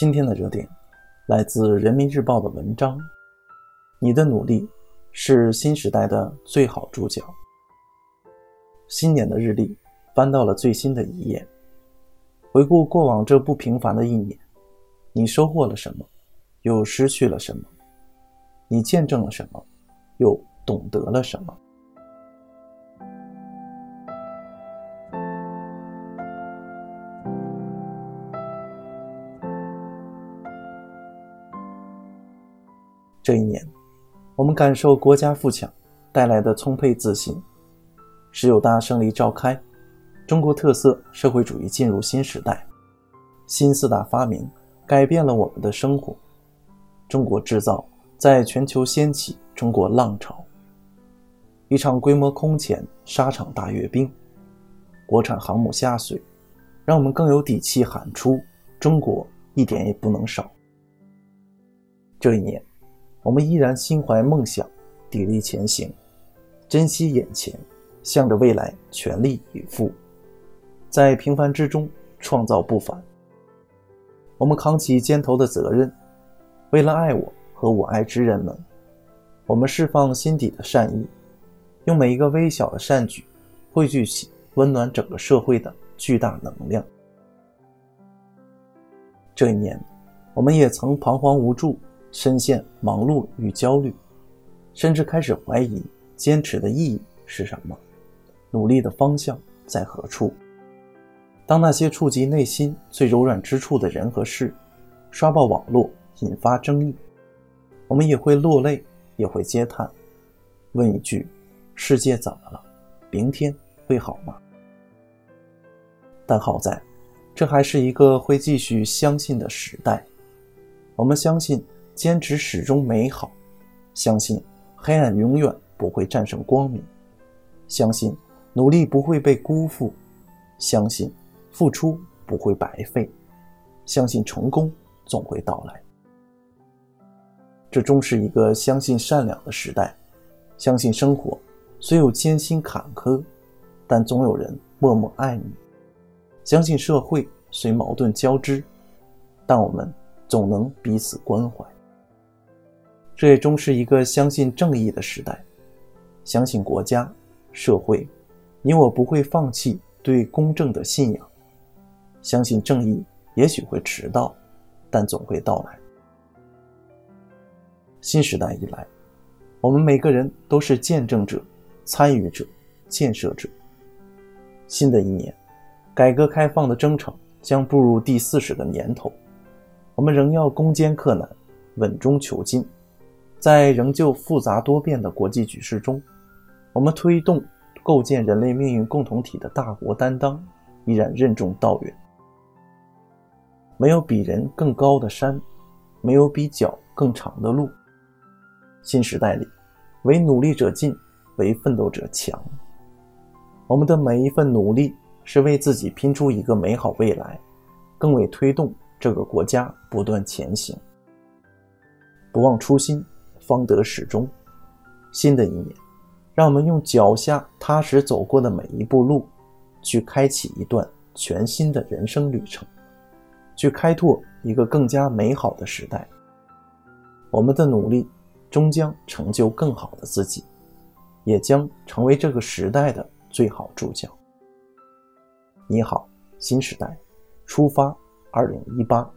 今天的热点来自人民日报的文章。你的努力是新时代的最好注脚。新年的日历翻到了最新的一页，回顾过往这不平凡的一年，你收获了什么，又失去了什么？你见证了什么，又懂得了什么？这一年，我们感受国家富强带来的充沛自信。十九大胜利召开，中国特色社会主义进入新时代，新四大发明改变了我们的生活。中国制造在全球掀起中国浪潮。一场规模空前沙场大阅兵，国产航母下水，让我们更有底气喊出：中国一点也不能少。这一年。我们依然心怀梦想，砥砺前行，珍惜眼前，向着未来全力以赴，在平凡之中创造不凡。我们扛起肩头的责任，为了爱我和我爱之人们，我们释放心底的善意，用每一个微小的善举，汇聚起温暖整个社会的巨大能量。这一年，我们也曾彷徨无助。深陷忙碌与焦虑，甚至开始怀疑坚持的意义是什么，努力的方向在何处。当那些触及内心最柔软之处的人和事刷爆网络，引发争议，我们也会落泪，也会嗟叹，问一句：世界怎么了？明天会好吗？但好在，这还是一个会继续相信的时代。我们相信。坚持始终美好，相信黑暗永远不会战胜光明，相信努力不会被辜负，相信付出不会白费，相信成功总会到来。这终是一个相信善良的时代，相信生活虽有艰辛坎坷，但总有人默默爱你；相信社会虽矛盾交织，但我们总能彼此关怀。这也终是一个相信正义的时代，相信国家、社会，你我不会放弃对公正的信仰。相信正义也许会迟到，但总会到来。新时代以来，我们每个人都是见证者、参与者、建设者。新的一年，改革开放的征程将步入第四十个年头，我们仍要攻坚克难，稳中求进。在仍旧复杂多变的国际局势中，我们推动构建人类命运共同体的大国担当依然任重道远。没有比人更高的山，没有比脚更长的路。新时代里，唯努力者进，唯奋斗者强。我们的每一份努力是为自己拼出一个美好未来，更为推动这个国家不断前行。不忘初心。方得始终。新的一年，让我们用脚下踏实走过的每一步路，去开启一段全新的人生旅程，去开拓一个更加美好的时代。我们的努力终将成就更好的自己，也将成为这个时代的最好助教。你好，新时代，出发，二零一八。